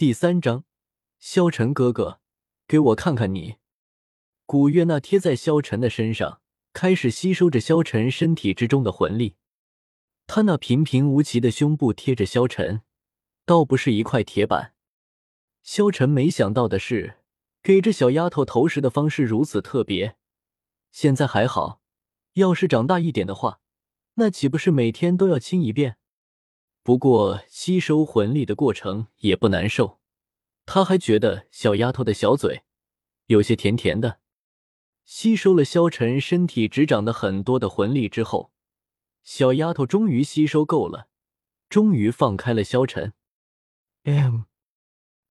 第三章，萧晨哥哥，给我看看你。古月娜贴在萧晨的身上，开始吸收着萧晨身体之中的魂力。他那平平无奇的胸部贴着萧晨，倒不是一块铁板。萧晨没想到的是，给这小丫头投食的方式如此特别。现在还好，要是长大一点的话，那岂不是每天都要亲一遍？不过吸收魂力的过程也不难受，他还觉得小丫头的小嘴有些甜甜的。吸收了萧晨身体只长的很多的魂力之后，小丫头终于吸收够了，终于放开了萧晨。M，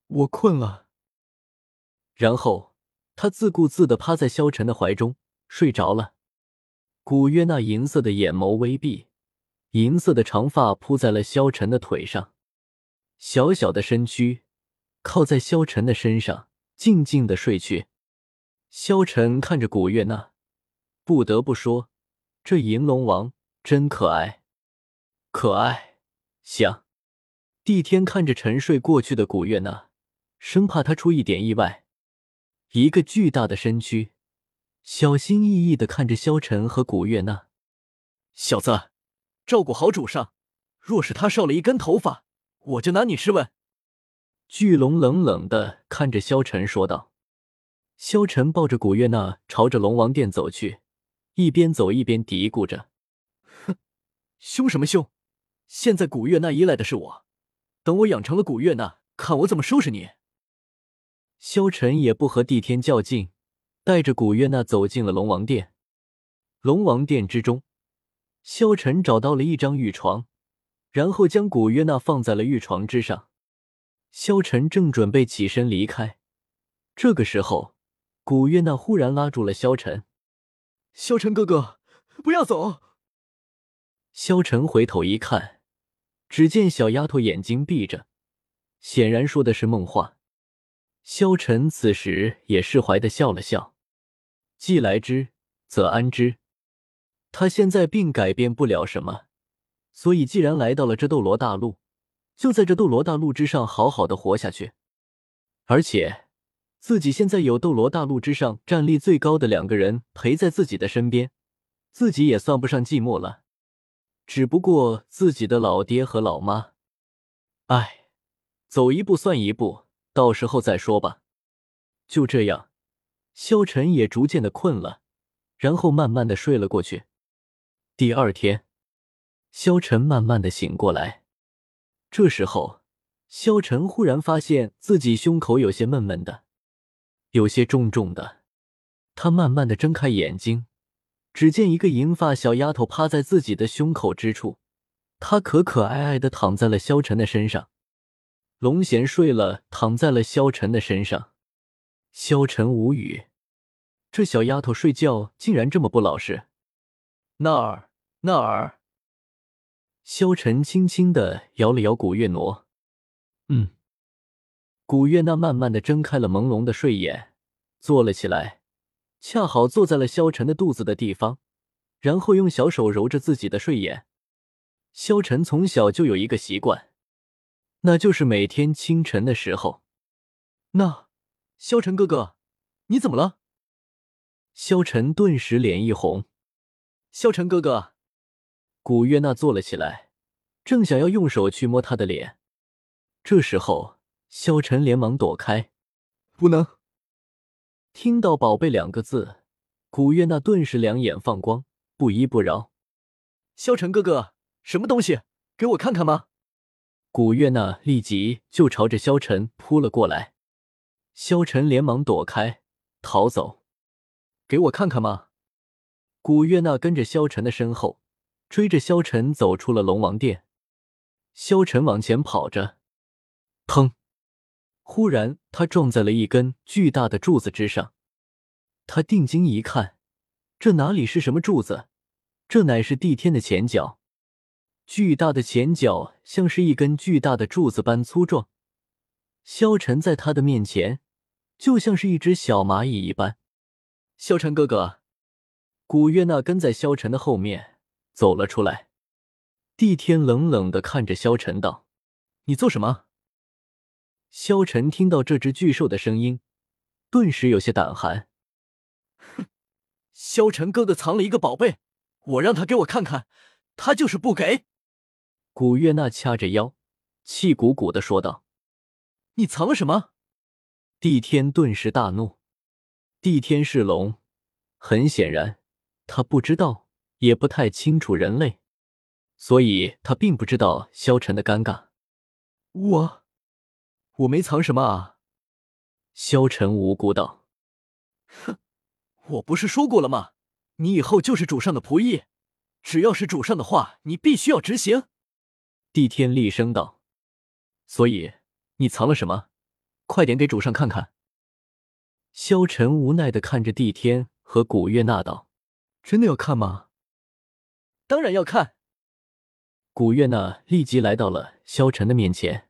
我困了。然后他自顾自的趴在萧晨的怀中睡着了。古月那银色的眼眸微闭。银色的长发铺在了萧晨的腿上，小小的身躯靠在萧晨的身上，静静的睡去。萧晨看着古月娜，不得不说，这银龙王真可爱，可爱。想，帝天看着沉睡过去的古月娜，生怕她出一点意外。一个巨大的身躯，小心翼翼的看着萧晨和古月娜，小子。照顾好主上，若是他少了一根头发，我就拿你试问。巨龙冷冷的看着萧晨说道。萧晨抱着古月娜朝着龙王殿走去，一边走一边嘀咕着：“哼，凶什么凶？现在古月娜依赖的是我，等我养成了古月娜，看我怎么收拾你。”萧晨也不和帝天较劲，带着古月娜走进了龙王殿。龙王殿之中。萧晨找到了一张玉床，然后将古月娜放在了玉床之上。萧晨正准备起身离开，这个时候，古月娜忽然拉住了萧晨：“萧晨哥哥，不要走！”萧晨回头一看，只见小丫头眼睛闭着，显然说的是梦话。萧晨此时也释怀的笑了笑：“既来之，则安之。”他现在并改变不了什么，所以既然来到了这斗罗大陆，就在这斗罗大陆之上好好的活下去。而且，自己现在有斗罗大陆之上战力最高的两个人陪在自己的身边，自己也算不上寂寞了。只不过自己的老爹和老妈，哎，走一步算一步，到时候再说吧。就这样，萧晨也逐渐的困了，然后慢慢的睡了过去。第二天，萧晨慢慢的醒过来。这时候，萧晨忽然发现自己胸口有些闷闷的，有些重重的。他慢慢的睁开眼睛，只见一个银发小丫头趴在自己的胸口之处，她可可爱爱的躺在了萧晨的身上。龙贤睡了，躺在了萧晨的身上。萧晨无语，这小丫头睡觉竟然这么不老实。那儿。那儿，萧晨轻轻的摇了摇古月挪，嗯，古月娜慢慢的睁开了朦胧的睡眼，坐了起来，恰好坐在了萧晨的肚子的地方，然后用小手揉着自己的睡眼。萧晨从小就有一个习惯，那就是每天清晨的时候，那萧晨哥哥，你怎么了？萧晨顿时脸一红，萧晨哥哥。古月娜坐了起来，正想要用手去摸他的脸，这时候萧晨连忙躲开，不能。听到“宝贝”两个字，古月娜顿时两眼放光，不依不饶：“萧晨哥哥，什么东西？给我看看吗？”古月娜立即就朝着萧晨扑了过来，萧晨连忙躲开，逃走：“给我看看吗？”古月娜跟着萧晨的身后。追着萧晨走出了龙王殿，萧晨往前跑着，砰！忽然，他撞在了一根巨大的柱子之上。他定睛一看，这哪里是什么柱子？这乃是帝天的前脚。巨大的前脚像是一根巨大的柱子般粗壮。萧晨在他的面前，就像是一只小蚂蚁一般。萧晨哥哥，古月娜跟在萧晨的后面。走了出来，帝天冷冷的看着萧晨道：“你做什么？”萧晨听到这只巨兽的声音，顿时有些胆寒。哼，萧晨哥哥藏了一个宝贝，我让他给我看看，他就是不给。古月娜掐着腰，气鼓鼓的说道：“你藏了什么？”帝天顿时大怒。帝天是龙，很显然，他不知道，也不太清楚人类，所以他并不知道萧晨的尴尬。我。我没藏什么啊，萧晨无辜道：“哼，我不是说过了吗？你以后就是主上的仆役，只要是主上的话，你必须要执行。”帝天厉声道：“所以你藏了什么？快点给主上看看。”萧晨无奈的看着帝天和古月娜道：“真的要看吗？”“当然要看。”古月娜立即来到了萧晨的面前。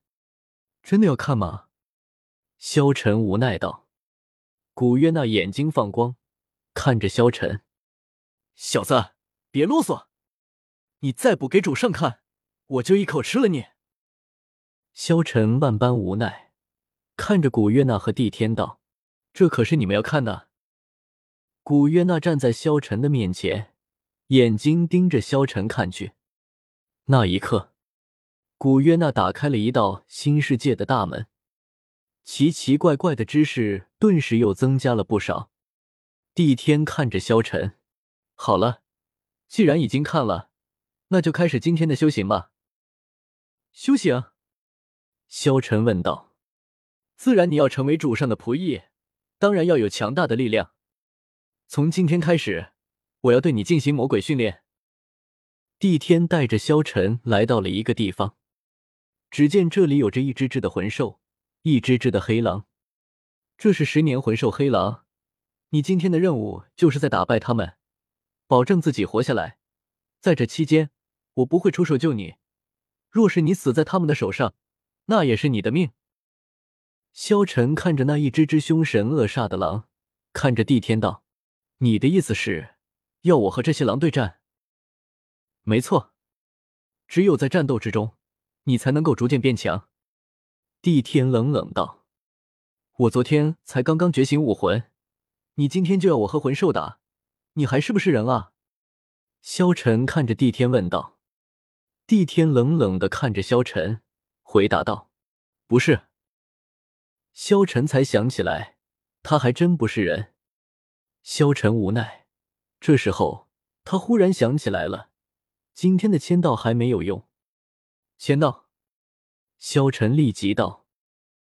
真的要看吗？萧晨无奈道。古月娜眼睛放光，看着萧晨：“小子，别啰嗦！你再不给主上看，我就一口吃了你！”萧晨万般无奈，看着古月娜和帝天道：“这可是你们要看的。”古月娜站在萧晨的面前，眼睛盯着萧晨看去。那一刻。古约娜打开了一道新世界的大门，奇奇怪怪的知识顿时又增加了不少。帝天看着萧晨，好了，既然已经看了，那就开始今天的修行吧。修行？萧晨问道。自然，你要成为主上的仆役，当然要有强大的力量。从今天开始，我要对你进行魔鬼训练。帝天带着萧晨来到了一个地方。只见这里有着一只只的魂兽，一只只的黑狼。这是十年魂兽黑狼。你今天的任务就是在打败他们，保证自己活下来。在这期间，我不会出手救你。若是你死在他们的手上，那也是你的命。萧晨看着那一只只凶神恶煞的狼，看着帝天道：“你的意思是，要我和这些狼对战？”没错，只有在战斗之中。你才能够逐渐变强。”帝天冷冷道，“我昨天才刚刚觉醒武魂，你今天就要我和魂兽打，你还是不是人啊？”萧晨看着帝天问道。帝天冷冷的看着萧晨，回答道：“不是。”萧晨才想起来，他还真不是人。萧晨无奈，这时候他忽然想起来了，今天的签到还没有用。签到，萧晨立即道。